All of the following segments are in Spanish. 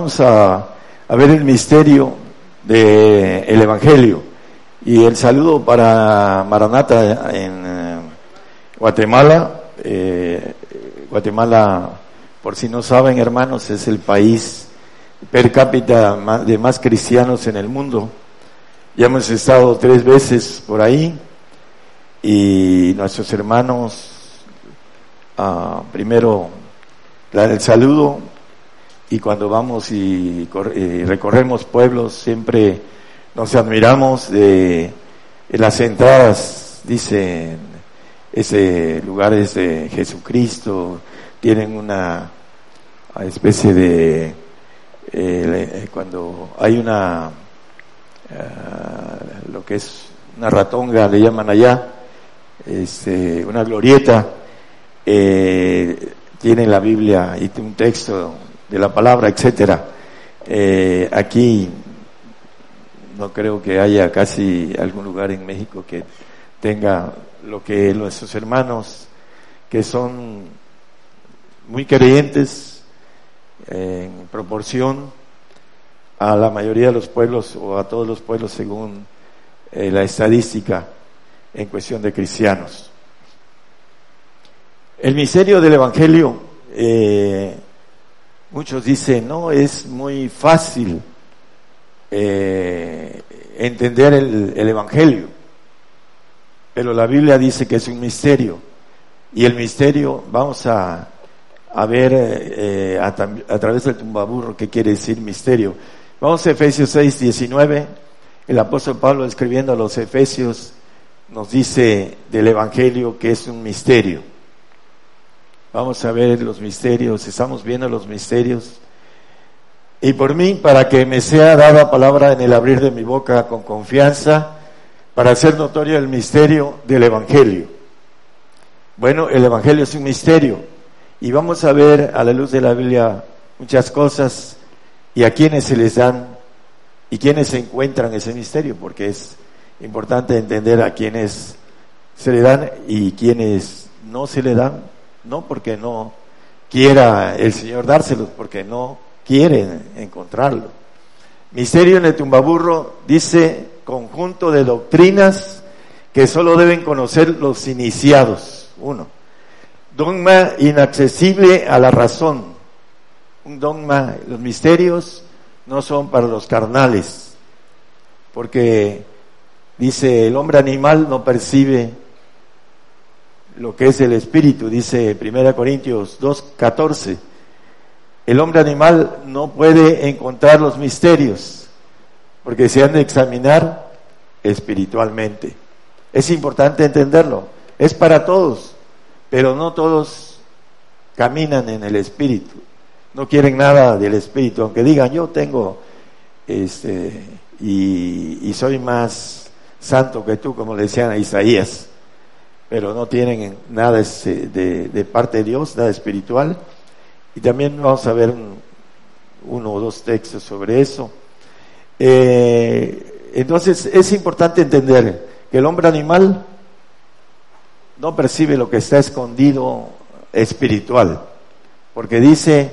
Vamos a, ver el misterio del el Evangelio y el saludo para Maranata en eh, Guatemala. Eh, Guatemala, por si no saben hermanos, es el país per cápita de más cristianos en el mundo. Ya hemos estado tres veces por ahí y nuestros hermanos, ah, primero, el saludo y cuando vamos y, recorremos pueblos siempre nos admiramos de, las entradas, dicen, ese lugar es de Jesucristo, tienen una especie de, eh, cuando hay una, eh, lo que es una ratonga, le llaman allá, este, una glorieta, eh, tiene la Biblia y un texto de la palabra, etcétera. Eh, aquí no creo que haya casi algún lugar en México que tenga lo que nuestros hermanos que son muy creyentes en proporción a la mayoría de los pueblos o a todos los pueblos según eh, la estadística en cuestión de cristianos. El misterio del Evangelio eh, Muchos dicen, no, es muy fácil eh, entender el, Evangelio, pero la Biblia dice que es un misterio. Y el misterio, vamos a, a ver eh, a, a, través del tumbaburro qué quiere decir misterio. Vamos a Efesios 6, 19. El apóstol Pablo escribiendo a los Efesios nos dice del Evangelio que es un misterio. Vamos a ver los misterios, estamos viendo los misterios. Y por mí, para que me sea dada palabra en el abrir de mi boca con confianza, para hacer notorio el misterio del Evangelio. Bueno, el Evangelio es un misterio y vamos a ver a la luz de la Biblia muchas cosas y a quienes se les dan y quienes se encuentran ese misterio, porque es importante entender a quienes se le dan y quienes no se le dan no porque no quiera el Señor dárselos, porque no quieren encontrarlo. Misterio en el tumbaburro dice conjunto de doctrinas que solo deben conocer los iniciados. Uno, dogma inaccesible a la razón. Un dogma, los misterios no son para los carnales, porque dice el hombre animal no percibe lo que es el espíritu, dice 1 Corintios 2.14. El hombre animal no puede encontrar los misterios porque se han de examinar espiritualmente. Es importante entenderlo. Es para todos, pero no todos caminan en el espíritu. No quieren nada del espíritu, aunque digan yo tengo este y, y soy más santo que tú, como le decían a Isaías pero no tienen nada de, parte de Dios, nada espiritual. Y también vamos a ver uno o dos textos sobre eso. Eh, entonces es importante entender que el hombre animal no percibe lo que está escondido espiritual, porque dice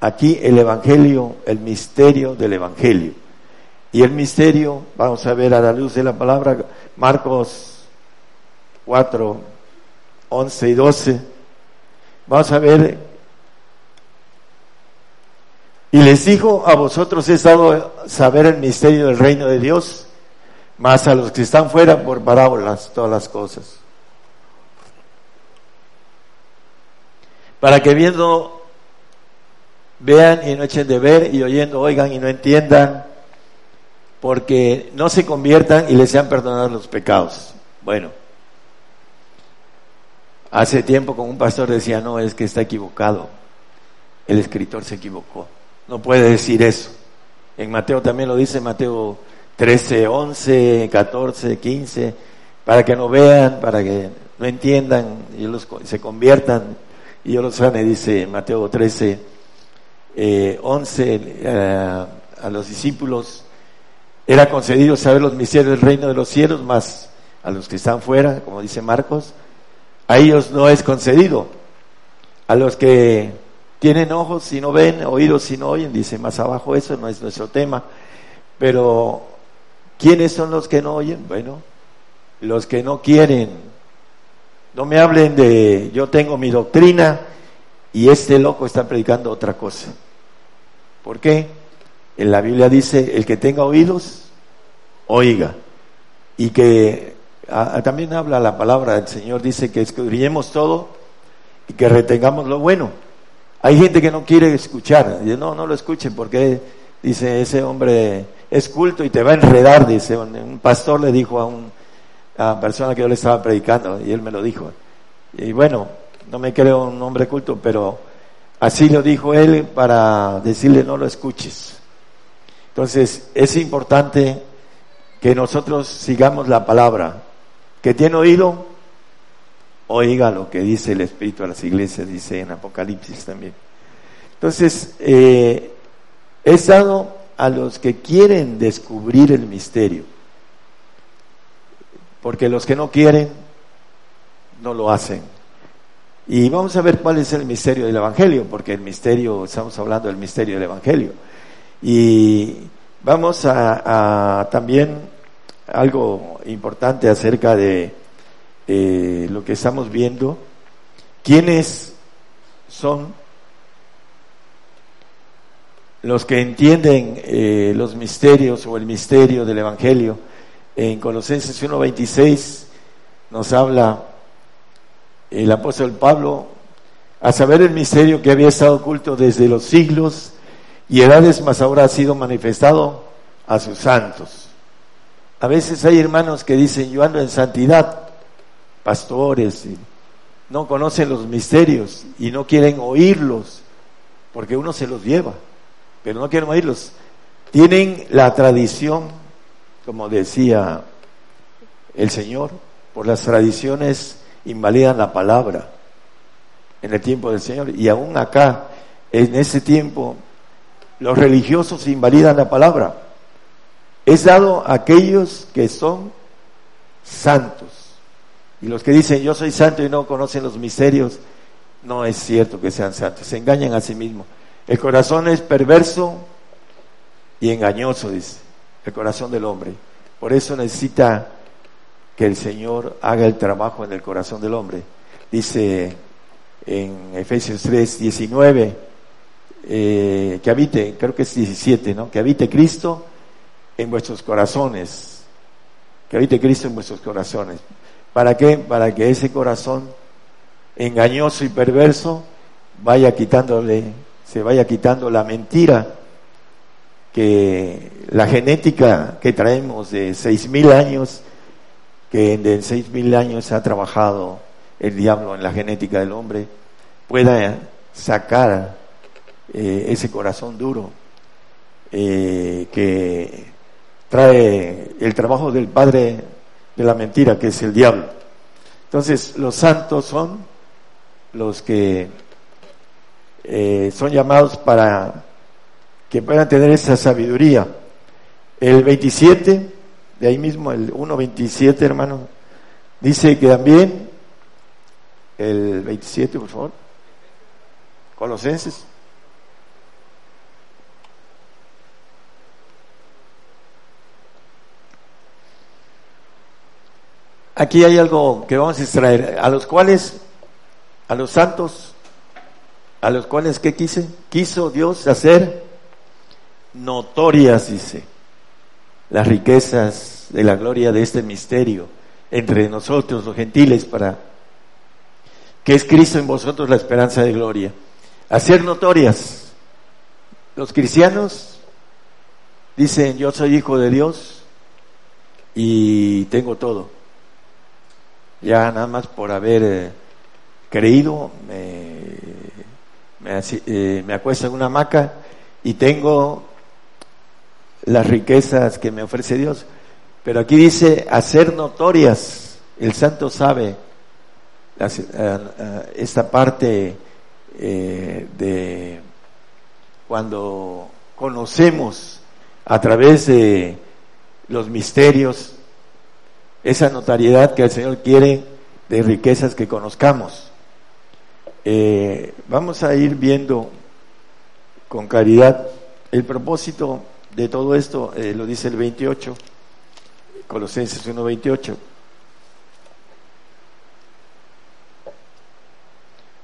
aquí el Evangelio, el misterio del Evangelio. Y el misterio, vamos a ver a la luz de la palabra, Marcos 4, 11 y 12, vamos a ver, y les dijo, a vosotros he dado saber el misterio del reino de Dios, más a los que están fuera por parábolas todas las cosas. Para que viendo vean y no echen de ver y oyendo oigan y no entiendan, porque no se conviertan y les sean perdonados los pecados. Bueno, Hace tiempo con un pastor decía, no, es que está equivocado. El escritor se equivocó. No puede decir eso. En Mateo también lo dice, Mateo 13, 11, 14, 15, para que no vean, para que no entiendan y los, se conviertan. Y yo lo sane, dice Mateo 13, eh, 11, eh, a los discípulos era concedido saber los misterios del reino de los cielos, más a los que están fuera, como dice Marcos, a ellos no es concedido. A los que tienen ojos si no ven, oídos si no oyen, dice más abajo eso, no es nuestro tema. Pero, ¿quiénes son los que no oyen? Bueno, los que no quieren. No me hablen de yo tengo mi doctrina y este loco está predicando otra cosa. ¿Por qué? En la Biblia dice, el que tenga oídos, oiga. Y que también habla la palabra del Señor, dice que escudriñemos todo y que retengamos lo bueno. Hay gente que no quiere escuchar, dice, no, no lo escuchen porque dice ese hombre es culto y te va a enredar, dice un pastor le dijo a un a persona que yo le estaba predicando y él me lo dijo. Y bueno, no me creo un hombre culto, pero así lo dijo él para decirle no lo escuches. Entonces es importante que nosotros sigamos la palabra. Que tiene oído, oiga lo que dice el Espíritu a las iglesias, dice en Apocalipsis también. Entonces, eh, he dado a los que quieren descubrir el misterio porque los que no quieren no lo hacen. Y vamos a ver cuál es el misterio del Evangelio, porque el misterio, estamos hablando del misterio del Evangelio. Y vamos a, también algo importante acerca de eh, lo que estamos viendo. ¿Quiénes son los que entienden eh, los misterios o el misterio del Evangelio? en Colosenses 1.26 nos habla el apóstol Pablo, a saber el misterio que había estado oculto desde los siglos y edades, más ahora ha sido manifestado a sus santos. A veces hay hermanos que dicen, yo ando en santidad, pastores, y no conocen los misterios y no quieren oírlos, porque uno se los lleva, pero no quieren oírlos. Tienen la tradición como decía el Señor, por las tradiciones invalidan la palabra en el tiempo del Señor. Y aún acá, en ese tiempo, los religiosos invalidan la palabra. Es dado a aquellos que son santos. Y los que dicen yo soy santo y no conocen los misterios, no es cierto que sean santos, se engañan a sí mismos. El corazón es perverso y engañoso, dice el corazón del hombre. Por eso necesita que el Señor haga el trabajo en el corazón del hombre. Dice en Efesios 3, 19, eh, que habite, creo que es 17, ¿no? Que habite Cristo en vuestros corazones. Que habite Cristo en vuestros corazones. ¿Para qué? Para que ese corazón engañoso y perverso vaya quitándole, se vaya quitando la mentira que la genética que traemos de seis mil años, que en seis mil años ha trabajado el diablo en la genética del hombre, pueda sacar eh, ese corazón duro eh, que trae el trabajo del padre de la mentira, que es el diablo. Entonces, los santos son los que eh, son llamados para que puedan tener esa sabiduría. El 27, de ahí mismo, el 1.27, hermano, dice que también, el 27, por favor, Colosenses. Aquí hay algo que vamos a extraer, a los cuales, a los santos, a los cuales, ¿qué quise? Quiso Dios hacer notorias, dice, las riquezas de la gloria de este misterio entre nosotros, los gentiles, para que es Cristo en vosotros la esperanza de gloria. Hacer notorias. Los cristianos dicen, yo soy hijo de Dios y tengo todo. Ya nada más por haber eh, creído, me, me, eh, acuesto en una hamaca y tengo las riquezas que me ofrece Dios. Pero aquí dice hacer notorias. El santo sabe eh, esta parte de cuando conocemos a través de los misterios esa notariedad que el Señor quiere de riquezas que conozcamos. vamos a ir viendo con claridad. El propósito de todo esto eh, lo dice el 28, Colosenses 1.28.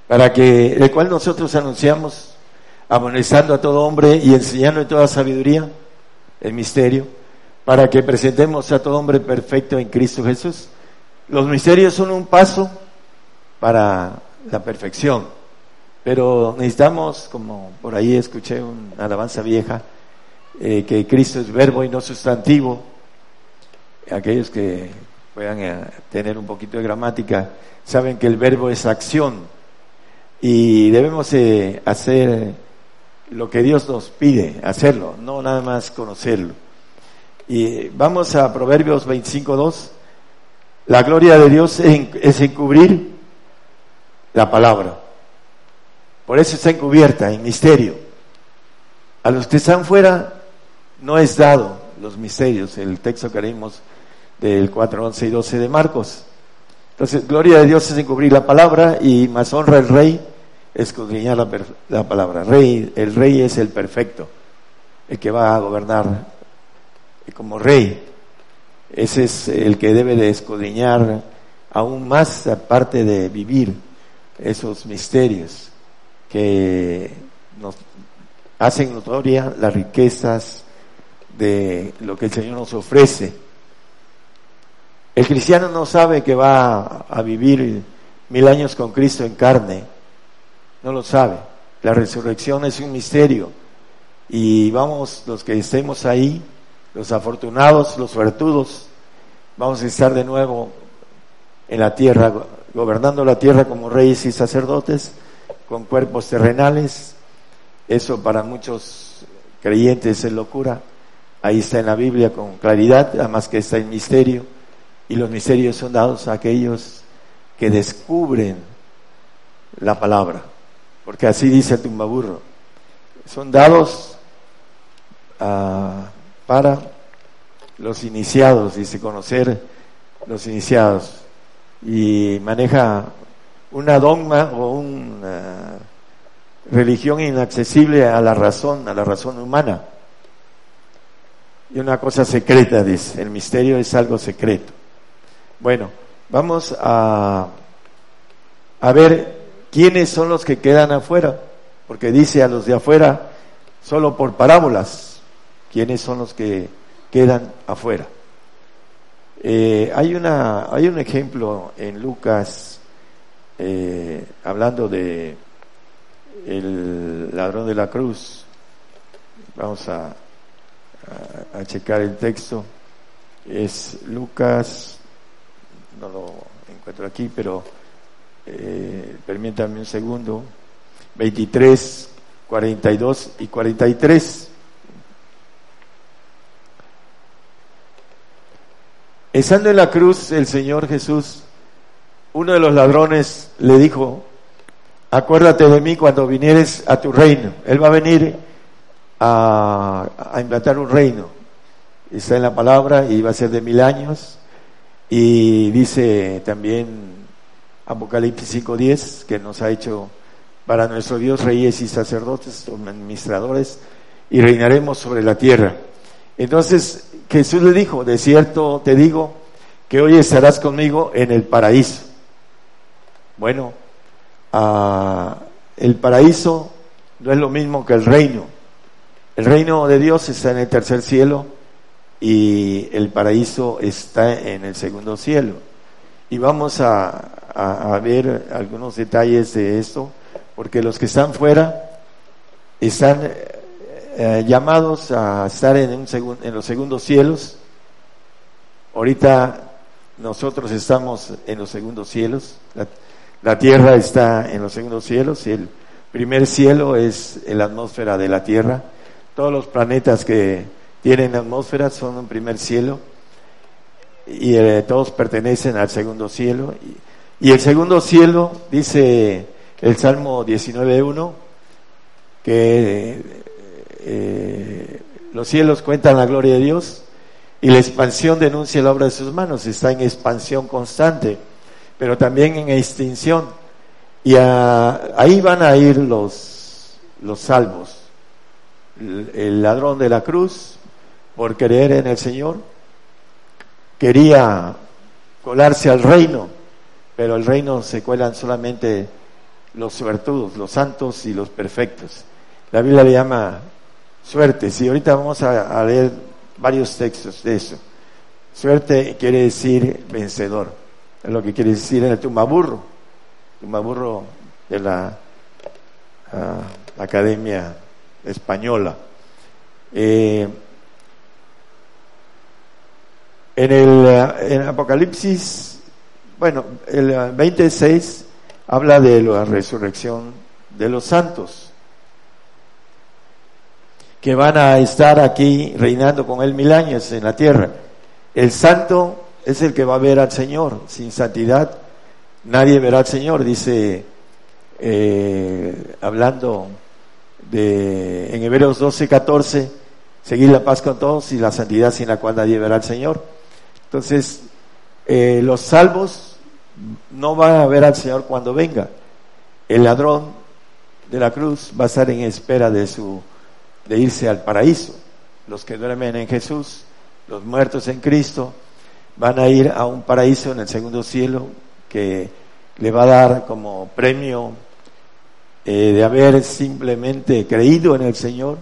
Para que, el cual nosotros anunciamos, amonestando a todo hombre y enseñando en toda sabiduría el misterio, para que presentemos a todo hombre perfecto en Cristo Jesús. Los misterios son un paso para la perfección, pero necesitamos, como por ahí escuché una alabanza vieja, eh, que Cristo es verbo y no sustantivo. Aquellos que puedan eh, tener un poquito de gramática saben que el verbo es acción y debemos eh, hacer lo que Dios nos pide, hacerlo, no nada más conocerlo. Y vamos a Proverbios 25.2. La gloria de Dios es encubrir la palabra. Por eso está encubierta, en misterio. A los que están fuera no es dado los misterios, el texto que leímos del 4, 11 y 12 de Marcos. Entonces, gloria de Dios es encubrir la palabra y más honra el rey escudriñar la, la palabra. Rey, el rey es el perfecto, el que va a gobernar como rey. Ese es el que debe de escudriñar aún más aparte de vivir esos misterios que nos hacen notoria las riquezas de lo que el Señor nos ofrece. El cristiano no sabe que va a vivir mil años con Cristo en carne, no lo sabe. La resurrección es un misterio y vamos, los que estemos ahí, los afortunados, los suertudos, vamos a estar de nuevo en la tierra, gobernando la tierra como reyes y sacerdotes, con cuerpos terrenales. Eso para muchos creyentes es locura. Ahí está en la Biblia con claridad, además que está en misterio. Y los misterios son dados a aquellos que descubren la palabra. Porque así dice el tumbaburro. Son dados ah, para los iniciados, dice, conocer los iniciados. Y maneja una dogma o una religión inaccesible a la razón, a la razón humana y una cosa secreta, dice. El misterio es algo secreto. Bueno, vamos a, a ver quiénes son los que quedan afuera, porque dice a los de afuera solo por parábolas, quiénes son los que quedan afuera. Eh, hay, una, hay un ejemplo en Lucas eh, hablando de el ladrón de la cruz. Vamos a, a, checar el texto. Es Lucas, no lo encuentro aquí, pero eh, permítanme un segundo. 23, 42 y 43. Estando en la cruz el Señor Jesús, uno de los ladrones le dijo, acuérdate de mí cuando vinieres a tu reino. Él va a venir a, implantar un reino. Está en la palabra y va a ser de mil años. Y dice también Apocalipsis 5.10 que nos ha hecho para nuestro Dios reyes y sacerdotes, administradores, y reinaremos sobre la tierra. Entonces Jesús le dijo, de cierto te digo que hoy estarás conmigo en el paraíso. Bueno, ah, el paraíso no es lo mismo que el reino. El reino de Dios está en el tercer cielo y el paraíso está en el segundo cielo. Y vamos a, ver algunos detalles de esto, porque los que están fuera están eh, llamados a estar en, un en los segundos cielos. Ahorita nosotros estamos en los segundos cielos. La, la tierra está en los segundos cielos y el primer cielo es la atmósfera de la tierra todos los planetas que tienen atmósfera son un primer cielo y eh, todos pertenecen al segundo cielo. Y, el segundo cielo, dice el Salmo 19.1, que eh, los cielos cuentan la gloria de Dios y la expansión denuncia la obra de sus manos. Está en expansión constante, pero también en extinción. Y ahí van a ir los, los salvos el ladrón de la cruz, por creer en el Señor, quería colarse al reino, pero el reino se cuelan solamente los suertudos, los santos y los perfectos. La Biblia le llama suerte. Y ahorita vamos a, leer varios textos de eso. Suerte quiere decir vencedor. Es lo que quiere decir en el tumbaburro. Tumbaburro de la ah, Academia Española. Eh, en el en Apocalipsis, bueno, el 26 habla de la resurrección de los santos, que van a estar aquí reinando con él mil años en la tierra. El santo es el que va a ver al Señor. Sin santidad nadie verá al Señor, dice, eh, hablando de, en Hebreos 12, 14, seguir la paz con todos y la santidad sin la cual nadie verá al Señor. Entonces, eh, los salvos no van a ver al Señor cuando venga. El ladrón de la cruz va a estar en espera de su de irse al paraíso. Los que duermen en Jesús, los muertos en Cristo, van a ir a un paraíso en el segundo cielo que le va a dar como premio eh, de haber simplemente creído en el Señor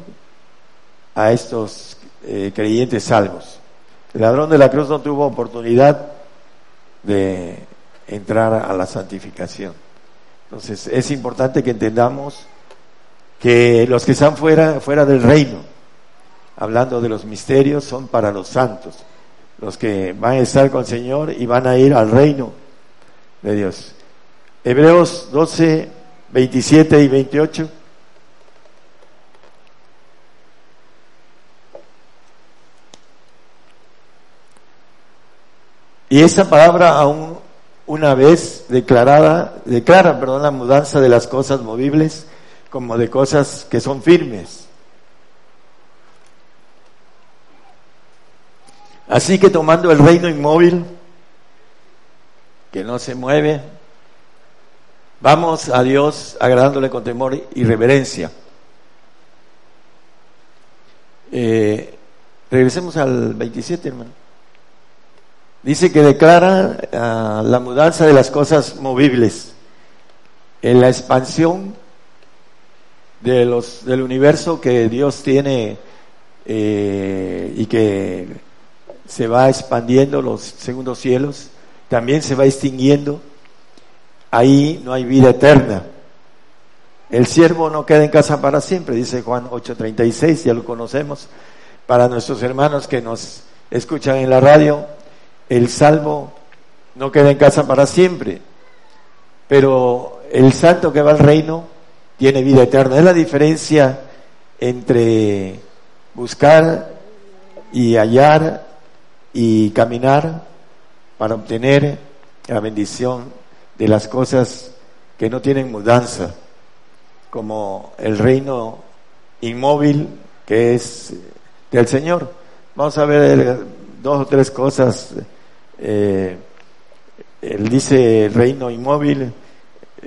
a estos eh, creyentes salvos. El ladrón de la cruz no tuvo oportunidad de entrar a la santificación. Entonces es importante que entendamos que los que están fuera, fuera del reino, hablando de los misterios, son para los santos, los que van a estar con el Señor y van a ir al reino de Dios. Hebreos 12, 27 y 28. Y esa palabra aún una vez declarada, declara, perdón, la mudanza de las cosas movibles como de cosas que son firmes. Así que tomando el reino inmóvil, que no se mueve, vamos a Dios agradándole con temor y reverencia. Eh, regresemos al 27, hermano. Dice que declara ah, la mudanza de las cosas movibles, en la expansión de los, del universo que Dios tiene eh, y que se va expandiendo los segundos cielos, también se va extinguiendo, ahí no hay vida eterna. El siervo no queda en casa para siempre, dice Juan 8:36, ya lo conocemos. Para nuestros hermanos que nos escuchan en la radio, el salvo no queda en casa para siempre, pero el santo que va al reino tiene vida eterna. Es la diferencia entre buscar y hallar y caminar para obtener la bendición de las cosas que no tienen mudanza, como el reino inmóvil que es del Señor. Vamos a ver dos o tres cosas eh, él dice reino inmóvil,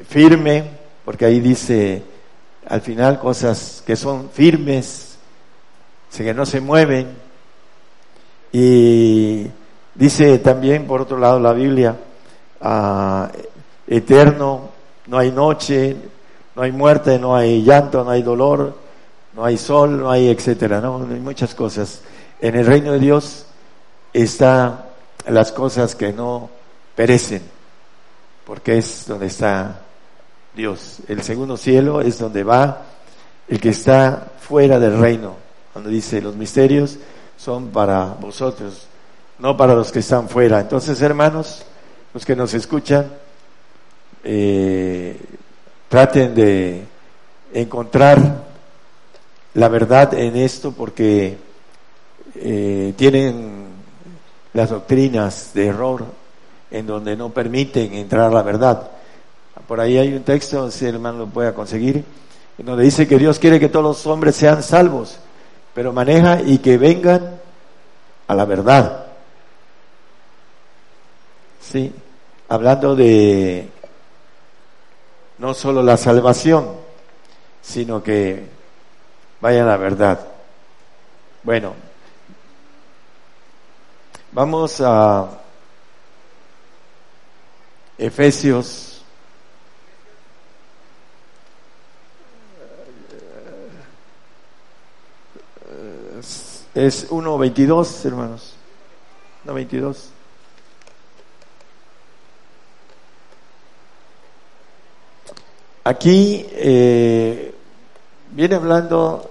firme, porque ahí dice al final cosas que son firmes, que no se mueven. Y dice también, por otro lado, la Biblia, ah, eterno, no hay noche, no hay muerte, no hay llanto, no hay dolor, no hay sol, no hay etcétera, no, hay muchas cosas. En el reino de Dios está las cosas que no perecen, porque es donde está Dios. El segundo cielo es donde va el que está fuera del reino, cuando dice los misterios son para vosotros, no para los que están fuera. Entonces, hermanos, los que nos escuchan, eh, traten de encontrar la verdad en esto porque eh, tienen las doctrinas de error en donde no permiten entrar la verdad. Por ahí hay un texto, si el hermano lo puede conseguir, donde dice que Dios quiere que todos los hombres sean salvos, pero maneja y que vengan a la verdad. Sí, hablando de no solo la salvación, sino que vaya la verdad. Bueno, vamos a Efesios. Es 1.22, hermanos. 1.22. Aquí eh, viene hablando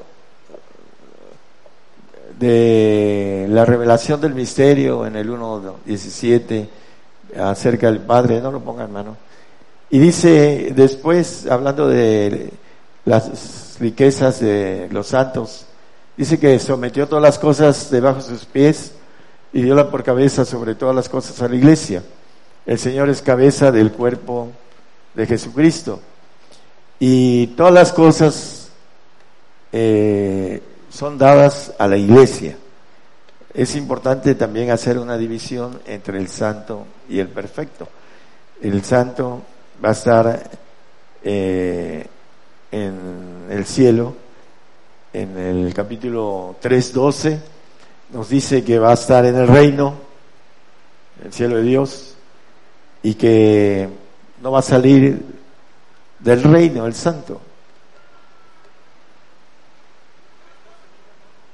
de la revelación del misterio en el 1.17 acerca del Padre, no lo pongan hermano. Y dice después, hablando de las riquezas de los santos, dice que sometió todas las cosas debajo de sus pies y dio la por cabeza sobre todas las cosas a la iglesia. El Señor es cabeza del cuerpo de Jesucristo. Y todas las cosas eh, son dadas a la iglesia. Es importante también hacer una división entre el santo y el perfecto. El santo va a estar eh, en el cielo, en el capítulo 3.12, nos dice que va a estar en el reino, en el cielo de Dios, y que no va a salir del reino, el santo.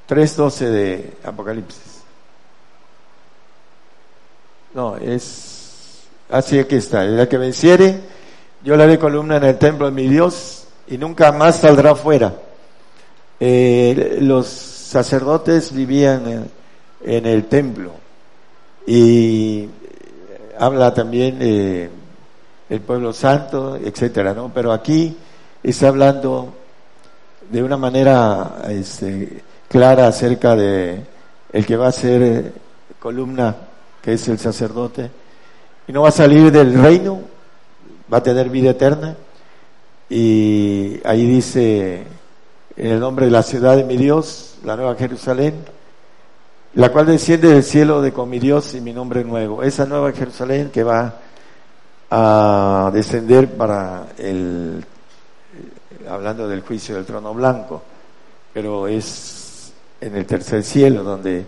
3.12 de Apocalipsis. No, es así que está. El que venciere, yo le haré columna en el templo de mi Dios y nunca más saldrá fuera. Eh, los sacerdotes vivían en, el templo y habla también de el pueblo santo, etcétera, ¿no? Pero aquí está hablando de una manera este, clara acerca de el que va a ser eh, columna, que es el sacerdote, y no va a salir del reino, va a tener vida eterna, y ahí dice en el nombre de la ciudad de mi Dios, la nueva Jerusalén, la cual desciende del cielo de con mi Dios y mi nombre nuevo. Esa nueva Jerusalén que va a descender para el, hablando del juicio del trono blanco, pero es en el tercer cielo donde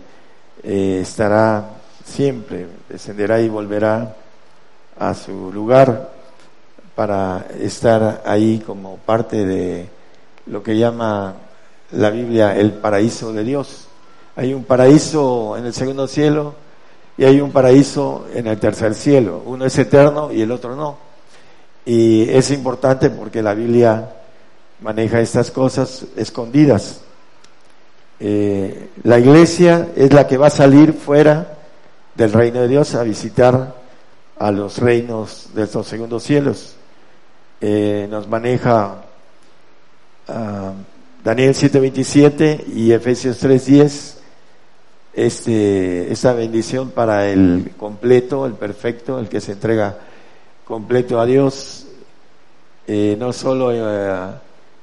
eh, estará siempre, descenderá y volverá a su lugar para estar ahí como parte de lo que llama la Biblia el paraíso de Dios. Hay un paraíso en el segundo cielo, y hay un paraíso en el tercer cielo. Uno es eterno y el otro no. Y es importante porque la Biblia maneja estas cosas escondidas. Eh, la iglesia es la que va a salir fuera del reino de Dios a visitar a los reinos de estos segundos cielos. Eh, nos maneja uh, Daniel 7:27 y Efesios 3:10 este, esa bendición para el completo, el perfecto, el que se entrega completo a Dios, eh, no solo eh,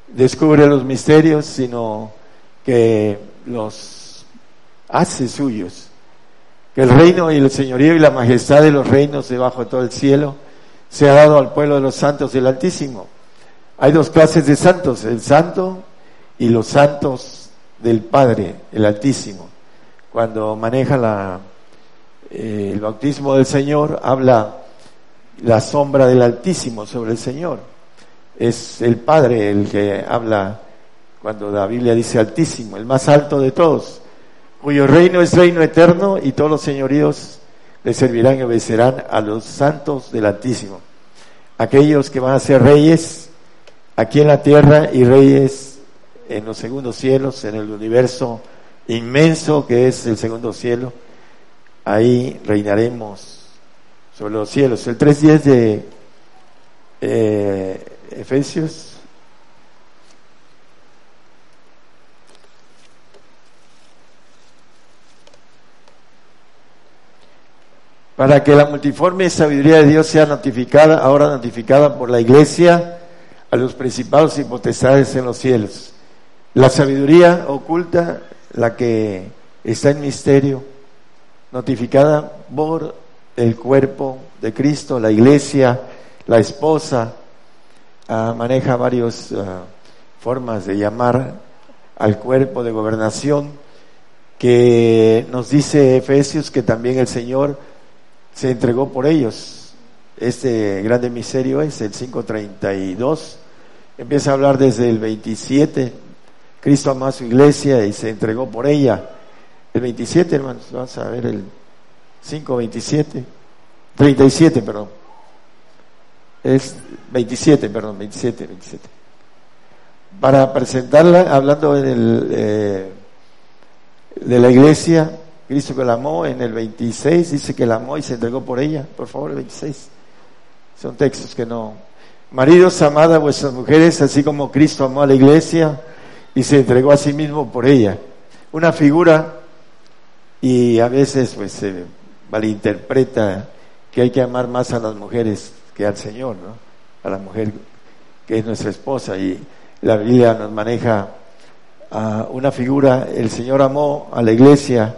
descubre los misterios, sino que los hace suyos. Que el reino y el señorío y la majestad de los reinos debajo de todo el cielo se ha dado al pueblo de los santos del Altísimo. Hay dos clases de santos, el santo y los santos del Padre, el Altísimo cuando maneja la, eh, el bautismo del Señor, habla la sombra del Altísimo sobre el Señor. Es el Padre el que habla cuando la Biblia dice Altísimo, el más alto de todos, cuyo reino es reino eterno y todos los señoríos le servirán y obedecerán a los santos del Altísimo. Aquellos que van a ser reyes aquí en la tierra y reyes en los segundos cielos, en el universo inmenso que es el segundo cielo, ahí reinaremos sobre los cielos. El 3.10 de eh, Efesios. Para que la multiforme sabiduría de Dios sea notificada, ahora notificada por la iglesia a los principados y potestades en los cielos. La sabiduría oculta la que está en misterio, notificada por el cuerpo de Cristo, la iglesia, la esposa, ah, maneja varias ah, formas de llamar al cuerpo de gobernación, que nos dice Efesios que también el Señor se entregó por ellos. Este grande misterio es el 532. Empieza a hablar desde el 27. Cristo amó a su iglesia y se entregó por ella. El 27, hermanos, vamos a ver el 527. 37, perdón. Es 27, perdón, 27, 27. Para presentarla, hablando en el, eh, de la iglesia, Cristo que la amó, en el 26 dice que la amó y se entregó por ella. Por favor, el 26. Son textos que no. Maridos, amad a vuestras mujeres, así como Cristo amó a la iglesia y se entregó a sí mismo por ella. Una figura, y a veces pues se malinterpreta que hay que amar más a las mujeres que al Señor, ¿no? A la mujer que es nuestra esposa y la Biblia nos maneja a una figura, el Señor amó a la iglesia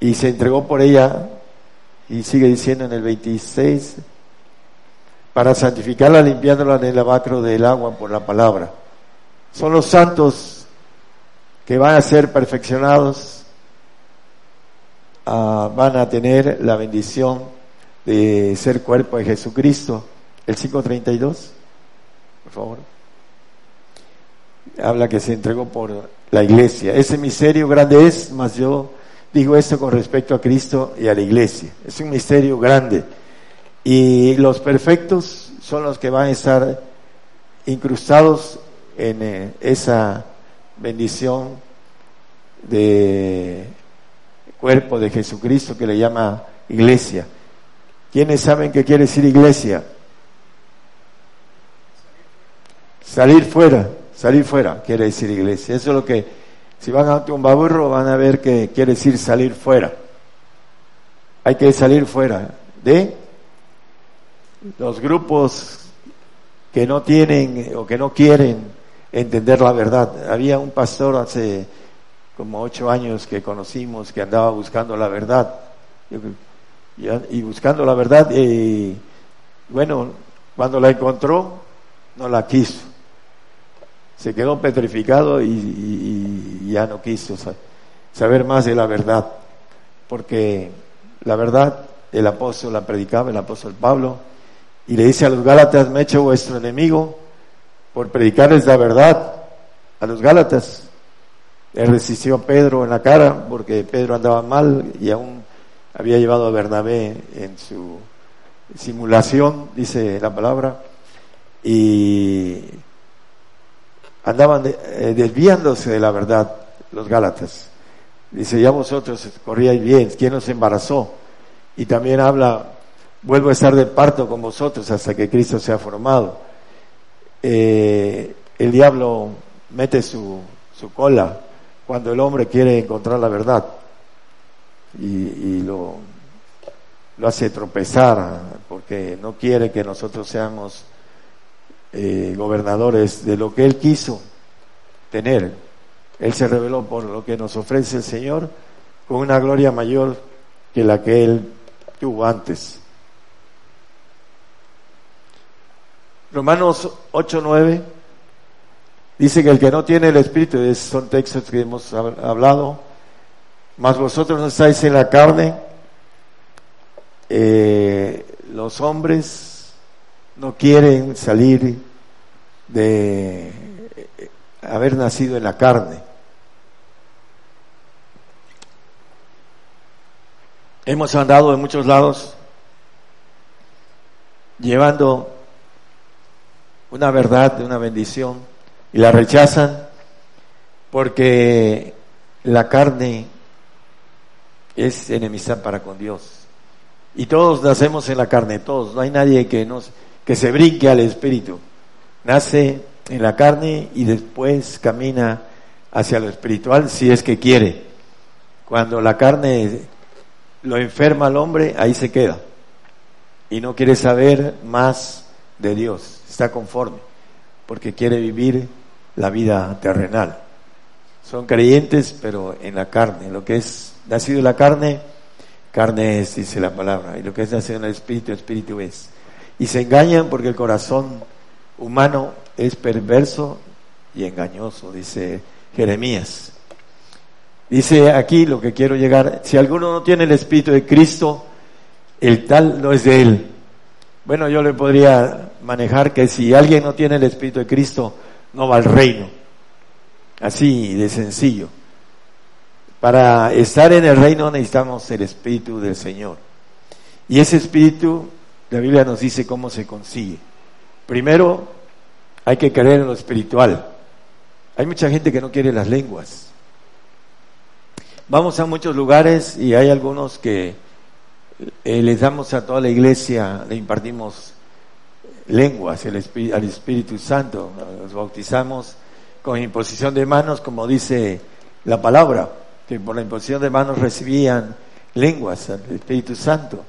y se entregó por ella y sigue diciendo en el 26 para santificarla limpiándola en el lavacro del agua por la palabra. Son los santos que van a ser perfeccionados, ah, van a tener la bendición de ser cuerpo de Jesucristo. El 532, por favor. Habla que se entregó por la iglesia. Ese misterio grande es, más yo digo esto con respecto a Cristo y a la iglesia. Es un misterio grande. Y los perfectos son los que van a estar incrustados en eh, esa bendición de cuerpo de Jesucristo que le llama iglesia. ¿Quiénes saben qué quiere decir iglesia? Salir fuera, salir fuera quiere decir iglesia. Eso es lo que, si van a un baburro, van a ver que quiere decir salir fuera. Hay que salir fuera de los grupos que no tienen o que no quieren entender la verdad. Había un pastor hace como ocho años que conocimos que andaba buscando la verdad y, buscando la verdad, y bueno, cuando la encontró, no la quiso. Se quedó petrificado y, ya no quiso saber más de la verdad, porque la verdad el apóstol la predicaba, el apóstol Pablo, y le dice a los Gálatas, me he hecho vuestro enemigo por predicarles la verdad a los Gálatas. Él resistió a Pedro en la cara porque Pedro andaba mal y aún había llevado a Bernabé en su simulación, dice la palabra, y andaban eh, desviándose de la verdad los Gálatas. Dice, ya vosotros corríais bien, ¿quién os embarazó? Y también habla, vuelvo a estar de parto con vosotros hasta que Cristo sea formado. Eh, el diablo mete su, su cola cuando el hombre quiere encontrar la verdad y, lo, lo hace tropezar porque no quiere que nosotros seamos eh, gobernadores de lo que Él quiso tener. Él se reveló por lo que nos ofrece el Señor con una gloria mayor que la que Él tuvo antes. Romanos 8:9 dice que el que no tiene el Espíritu, son textos que hemos hablado, mas vosotros no estáis en la carne, eh, los hombres no quieren salir de haber nacido en la carne. Hemos andado en muchos lados llevando una verdad, una bendición, y la rechazan porque la carne es enemistad para con Dios. Y todos nacemos en la carne, todos. No hay nadie que, nos, que se brinque al espíritu. Nace en la carne y después camina hacia lo espiritual si es que quiere. Cuando la carne lo enferma al hombre, ahí se queda. Y no quiere saber más de Dios. Está conforme. Porque quiere vivir la vida terrenal. Son creyentes, pero en la carne, lo que es nacido en la carne, carne es, dice la palabra, y lo que es nacido en el espíritu, espíritu es. Y se engañan porque el corazón humano es perverso y engañoso, dice Jeremías. Dice aquí lo que quiero llegar, si alguno no tiene el Espíritu de Cristo, el tal no es de él. Bueno, yo le podría manejar que si alguien no tiene el Espíritu de Cristo, no va al reino. Así de sencillo. Para estar en el reino necesitamos el Espíritu del Señor. Y ese Espíritu, la Biblia nos dice cómo se consigue. Primero, hay que creer en lo espiritual. Hay mucha gente que no quiere las lenguas. Vamos a muchos lugares y hay algunos que eh, les damos a toda la iglesia, le impartimos lenguas al Espíritu Santo, los bautizamos con imposición de manos, como dice la palabra, que por la imposición de manos recibían lenguas al Espíritu Santo.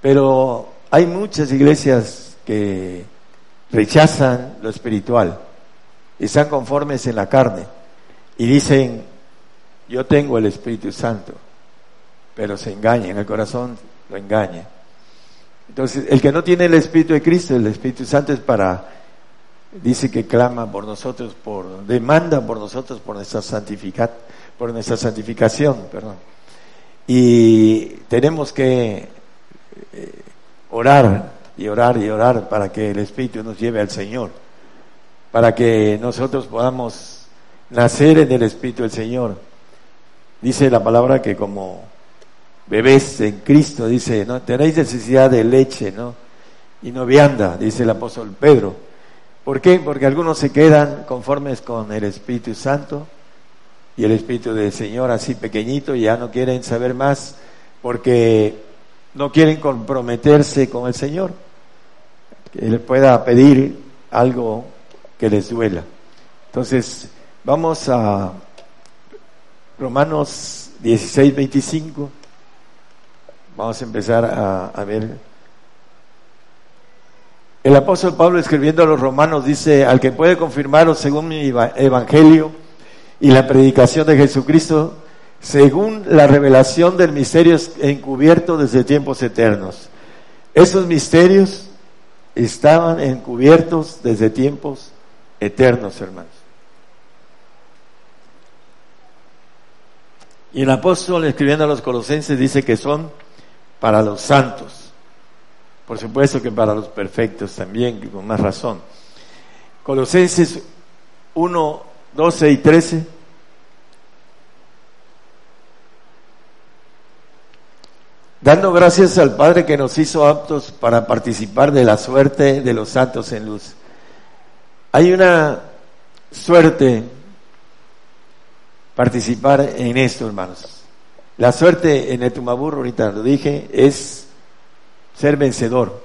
Pero hay muchas iglesias que rechazan lo espiritual, están conformes en la carne y dicen, yo tengo el Espíritu Santo, pero se engañan, el corazón lo engaña. Entonces, el que no tiene el Espíritu de Cristo, el Espíritu Santo es para, dice que clama por nosotros, por, demanda por nosotros, por nuestra santificat, por nuestra santificación, perdón. Y tenemos que eh, orar y orar y orar para que el Espíritu nos lleve al Señor, para que nosotros podamos nacer en el Espíritu del Señor. Dice la palabra que como bebés en Cristo, dice, no tenéis necesidad de leche, ¿no? Y no vianda, dice el apóstol Pedro. ¿Por qué? Porque algunos se quedan conformes con el Espíritu Santo y el Espíritu del Señor así pequeñito ya no quieren saber más porque no quieren comprometerse con el Señor, que le pueda pedir algo que les duela. Entonces, vamos a Romanos 16, 25. Vamos a empezar a, ver. El apóstol Pablo escribiendo a los romanos dice, al que puede confirmaros según mi evangelio y la predicación de Jesucristo, según la revelación del misterio encubierto desde tiempos eternos. Esos misterios estaban encubiertos desde tiempos eternos, hermanos. Y el apóstol escribiendo a los colosenses dice que son para los santos. Por supuesto que para los perfectos también, con más razón. Colosenses 1, 12 y 13. Dando gracias al Padre que nos hizo aptos para participar de la suerte de los santos en luz. Hay una suerte participar en esto, hermanos. La suerte en el Tumabur, ahorita lo dije, es ser vencedor.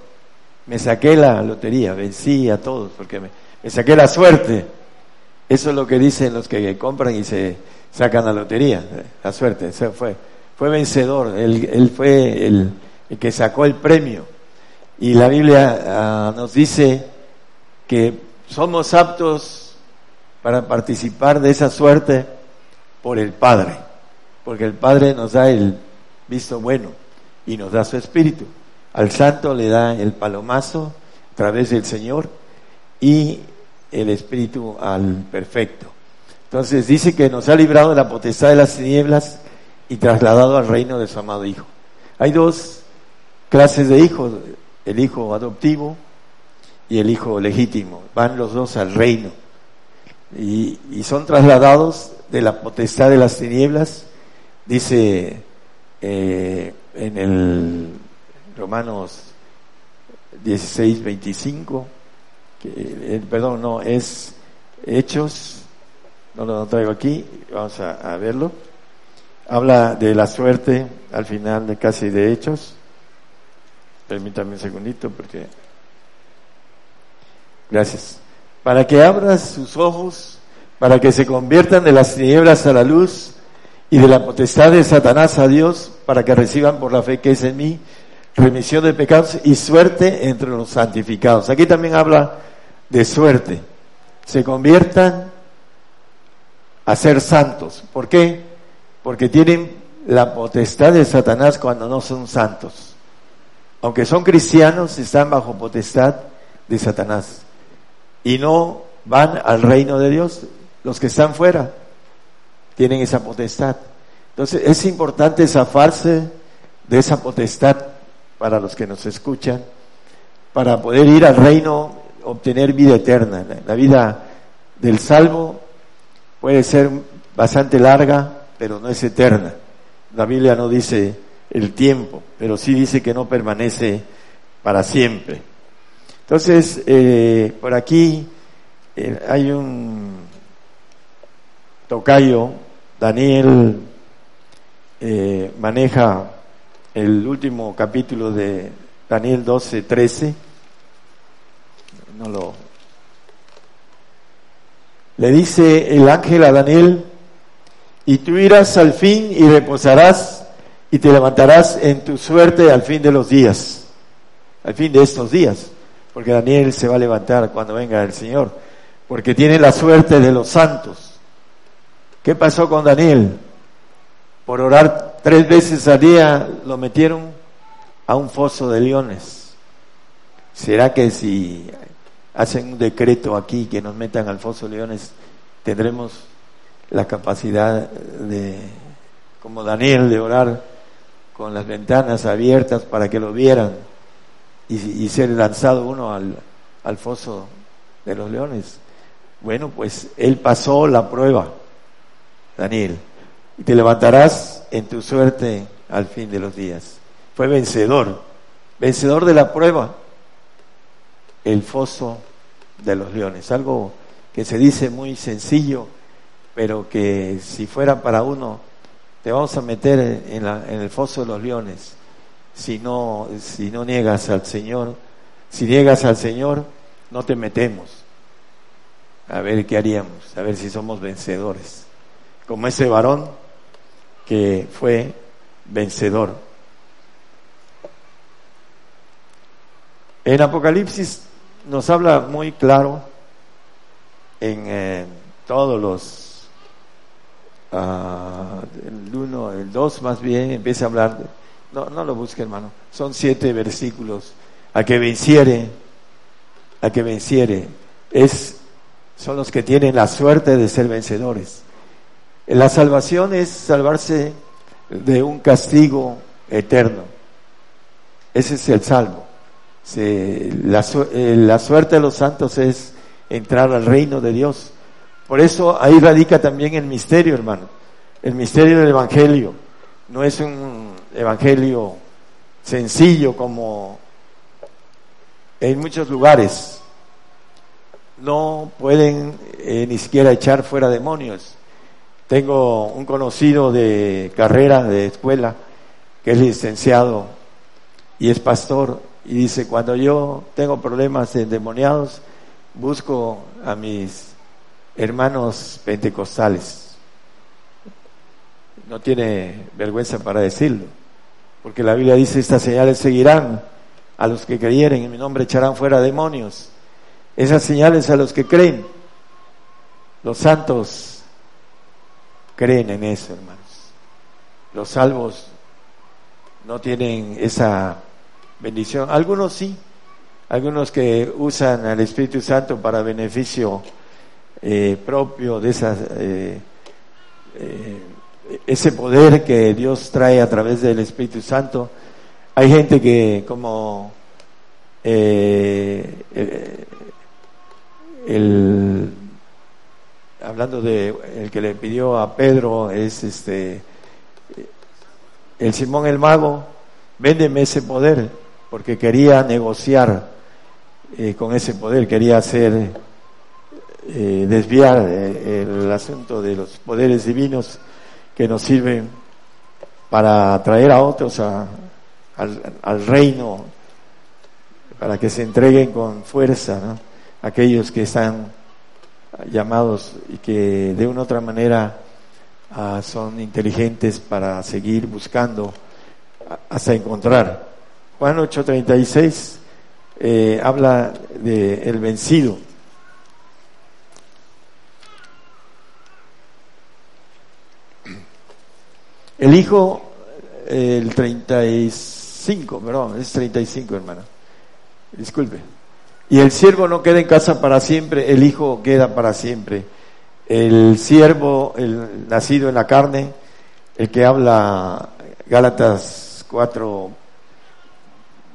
Me saqué la lotería, vencí a todos, porque me, saqué la suerte. Eso es lo que dicen los que compran y se sacan la lotería, la suerte. fue, fue vencedor, él, fue el, que sacó el premio. Y la Biblia ah, nos dice que somos aptos para participar de esa suerte por el Padre porque el Padre nos da el visto bueno y nos da su espíritu. Al santo le da el palomazo a través del Señor y el espíritu al perfecto. Entonces dice que nos ha librado de la potestad de las tinieblas y trasladado al reino de su amado Hijo. Hay dos clases de hijos, el hijo adoptivo y el hijo legítimo. Van los dos al reino y, y son trasladados de la potestad de las tinieblas Dice eh, en el Romanos 16, 25, que, eh, perdón, no, es Hechos, no lo traigo aquí, vamos a, verlo. Habla de la suerte al final de casi de Hechos. Permítame un segundito porque... Gracias. Para que abras sus ojos, para que se conviertan de las tinieblas a la luz y de la potestad de Satanás a Dios para que reciban por la fe que es en mí remisión de pecados y suerte entre los santificados. Aquí también habla de suerte. Se conviertan a ser santos. ¿Por qué? Porque tienen la potestad de Satanás cuando no son santos. Aunque son cristianos, están bajo potestad de Satanás. Y no van al reino de Dios los que están fuera tienen esa potestad. Entonces es importante zafarse de esa potestad para los que nos escuchan, para poder ir al reino, obtener vida eterna. La vida del salvo puede ser bastante larga, pero no es eterna. La Biblia no dice el tiempo, pero sí dice que no permanece para siempre. Entonces, eh, por aquí eh, hay un tocayo, Daniel eh, maneja el último capítulo de Daniel 12, 13. No lo. Le dice el ángel a Daniel, y tú irás al fin y reposarás y te levantarás en tu suerte al fin de los días, al fin de estos días, porque Daniel se va a levantar cuando venga el Señor, porque tiene la suerte de los santos. ¿Qué pasó con Daniel? Por orar tres veces al día lo metieron a un foso de leones. ¿Será que si hacen un decreto aquí que nos metan al foso de leones, tendremos la capacidad de, como Daniel, de orar con las ventanas abiertas para que lo vieran y, ser lanzado uno al, al foso de los leones. Bueno, pues él pasó la prueba, Daniel, y te levantarás en tu suerte al fin de los días. Fue vencedor, vencedor de la prueba, el foso de los leones, algo que se dice muy sencillo, pero que si fuera para uno te vamos a meter en, en el foso de los leones si no, si no niegas al Señor. Si niegas al Señor, no te metemos. A ver qué haríamos, a ver si somos vencedores. Como ese varón que fue vencedor. En Apocalipsis nos habla muy claro en eh, todos los Ah, el 1, el 2 más bien, empieza a hablar, no, no lo busque hermano, son siete versículos, a que venciere, a que venciere, es, son los que tienen la suerte de ser vencedores. La salvación es salvarse de un castigo eterno. Ese es el salvo. la, eh, la suerte de los santos es entrar al reino de Dios por eso ahí radica también el misterio, hermano. El misterio del Evangelio. No es un Evangelio sencillo como en muchos lugares. No pueden eh, ni siquiera echar fuera demonios. Tengo un conocido de carrera, de escuela, que es licenciado y es pastor, y dice, cuando yo tengo problemas endemoniados, busco a mis hermanos pentecostales. No tiene vergüenza para decirlo, porque la Biblia dice, estas señales seguirán a los que creyeren, en mi nombre echarán fuera demonios. Esas señales a los que creen. Los santos creen en eso, hermanos. Los salvos no tienen esa bendición. Algunos sí, algunos que usan al Espíritu Santo para beneficio eh, propio de esas, eh, eh, ese poder que Dios trae a través del Espíritu Santo. Hay gente que como el, hablando de el que le pidió a Pedro es este el Simón el mago, véndeme ese poder, porque quería negociar con ese poder, quería hacer eh, desviar eh, el asunto de los poderes divinos que nos sirven para atraer a otros al, reino, para que se entreguen con fuerza, aquellos que están llamados y que de una u otra manera ah, son inteligentes para seguir buscando hasta encontrar. Juan 8:36 eh, habla de el vencido El hijo, el 35, perdón, es 35, hermano. Disculpe. Y el siervo no queda en casa para siempre, el hijo queda para siempre. el siervo, el nacido en la carne, el que habla Gálatas 4,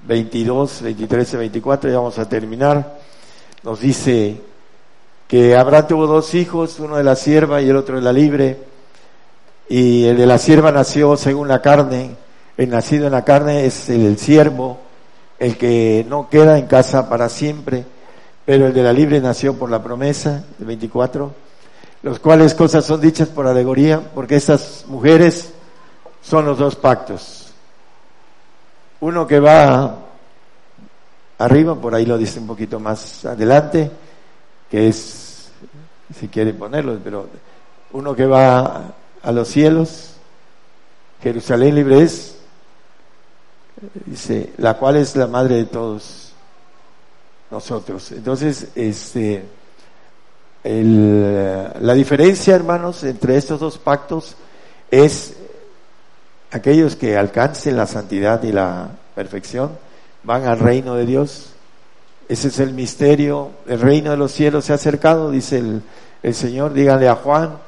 22, 23 y 24, ya vamos a terminar, nos dice que Abraham tuvo dos hijos, uno de la sierva y el otro de la libre, y el de la sierva nació según la carne, el nacido en la carne es el siervo, el que no queda en casa para siempre, pero el de la libre nació por la promesa, el 24, los cuales cosas son dichas por alegoría, porque estas mujeres son los dos pactos. Uno que va arriba, por ahí lo dice un poquito más adelante, que es, si quiere ponerlo, pero uno que va a los cielos, Jerusalén libre es, dice, la cual es la madre de todos nosotros. Entonces, este, la diferencia, hermanos, entre estos dos pactos es aquellos que alcancen la santidad y la perfección van al reino de Dios. Ese es el misterio. El reino de los cielos se ha acercado, dice el, el Señor. Díganle a Juan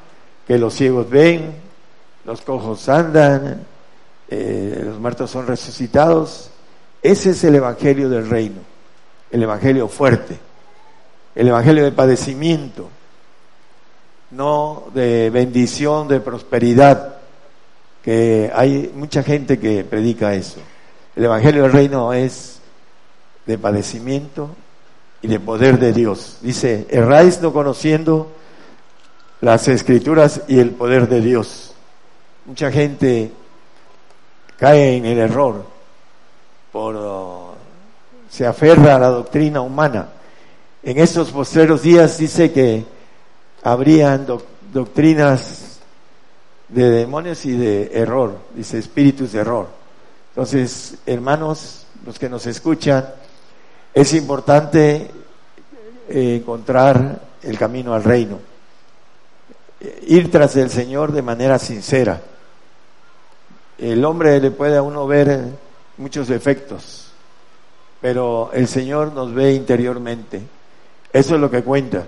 que los ciegos ven, los cojos andan, eh, los muertos son resucitados. Ese es el evangelio del reino, el evangelio fuerte, el evangelio de padecimiento, no de bendición, de prosperidad, que hay mucha gente que predica eso. El evangelio del reino es de padecimiento y de poder de Dios. Dice, erráis no conociendo las escrituras y el poder de Dios. Mucha gente cae en el error, por, se aferra a la doctrina humana. En estos postreros días dice que habrían doctrinas de demonios y de error, dice espíritus de error. Entonces, hermanos, los que nos escuchan, es importante eh, encontrar el camino al reino, ir tras el Señor de manera sincera el hombre le puede a uno ver muchos defectos, pero el Señor nos ve interiormente. Eso es lo que cuenta,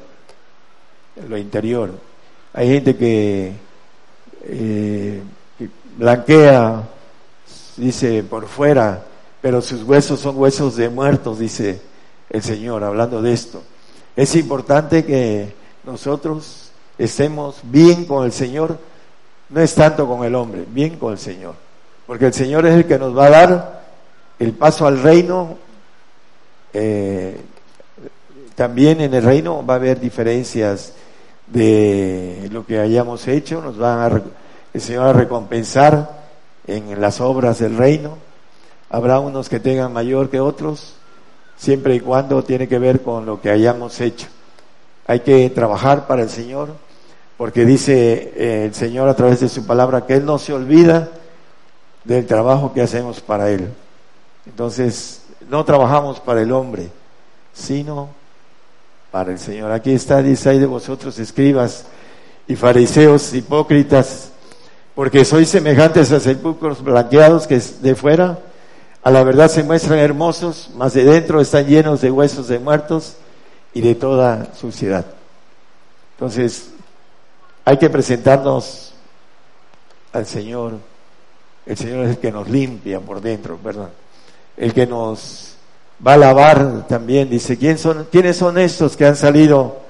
lo interior. Hay gente que, eh, blanquea, dice, por fuera, pero sus huesos son huesos de muertos, dice el Señor, hablando de esto. Es importante que nosotros estemos bien con el Señor no es tanto con el hombre, bien con el Señor. Porque el Señor es el que nos va a dar el paso al reino. Eh, también en el reino va a haber diferencias de lo que hayamos hecho, nos va a, el Señor a recompensar en las obras del reino. Habrá unos que tengan mayor que otros, siempre y cuando tiene que ver con lo que hayamos hecho. Hay que trabajar para el Señor porque dice eh, el Señor a través de su palabra que Él no se olvida del trabajo que hacemos para Él. Entonces, no trabajamos para el hombre, sino para el Señor. Aquí está, dice, hay de vosotros escribas y fariseos hipócritas, porque sois semejantes a sepulcros blanqueados que de fuera a la verdad se muestran hermosos, mas de dentro están llenos de huesos de muertos y de toda suciedad. Entonces, hay que presentarnos al Señor. El Señor es el que nos limpia por dentro, perdón. El que nos va a lavar también. Dice, ¿quién son, ¿quiénes son estos que han salido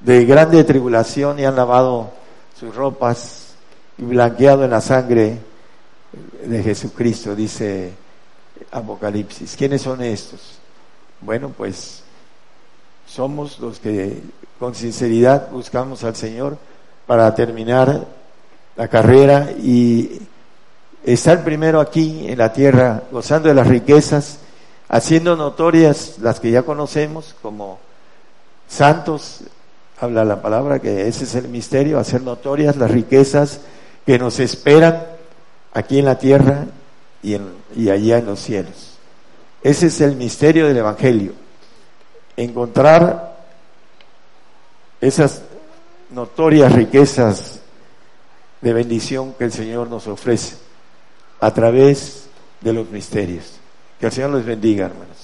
de grande tribulación y han lavado sus ropas y blanqueado en la sangre de Jesucristo? Dice Apocalipsis. ¿Quiénes son estos? Bueno, pues somos los que con sinceridad buscamos al Señor para terminar la carrera y estar primero aquí en la tierra gozando de las riquezas, haciendo notorias las que ya conocemos como santos, habla la palabra que ese es el misterio, hacer notorias las riquezas que nos esperan aquí en la tierra y, en, y allá en los cielos. Ese es el misterio del Evangelio, encontrar esas notorias riquezas de bendición que el Señor nos ofrece a través de los misterios. Que el Señor les bendiga, hermanos.